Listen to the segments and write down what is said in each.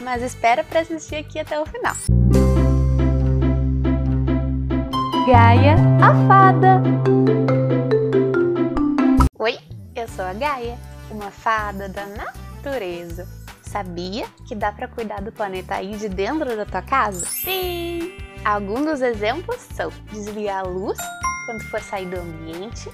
mas espera para assistir aqui até o final. Gaia, a fada. Oi, eu sou a Gaia, uma fada da natureza. Sabia que dá para cuidar do planeta aí de dentro da tua casa? Sim! Alguns dos exemplos são desligar a luz quando for sair do ambiente.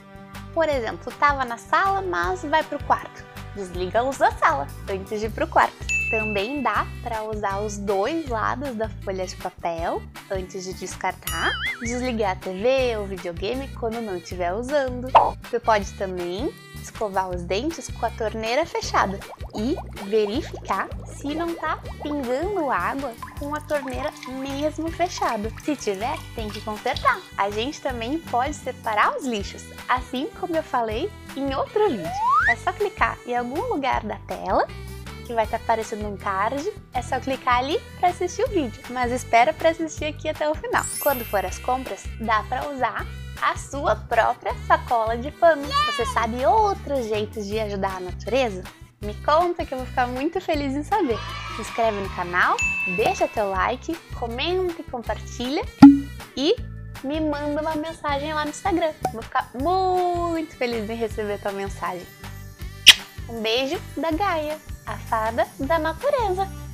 Por exemplo, estava na sala, mas vai para o quarto. Desliga a luz da sala antes de ir para o quarto. Também dá para usar os dois lados da folha de papel antes de descartar. Desligar a TV ou videogame quando não estiver usando. Você pode também escovar os dentes com a torneira fechada e verificar se não está pingando água com a torneira mesmo fechada. Se tiver, tem que consertar. A gente também pode separar os lixos, assim como eu falei em outro vídeo. É só clicar em algum lugar da tela que vai estar tá aparecendo um card, é só clicar ali para assistir o vídeo, mas espera para assistir aqui até o final. Quando for às compras, dá para usar a sua própria sacola de pano. Você sabe outros jeitos de ajudar a natureza? Me conta que eu vou ficar muito feliz em saber. Se inscreve no canal, deixa teu like, comenta e compartilha e me manda uma mensagem lá no Instagram. Vou ficar muito feliz em receber tua mensagem. Um beijo da Gaia, a fada da natureza.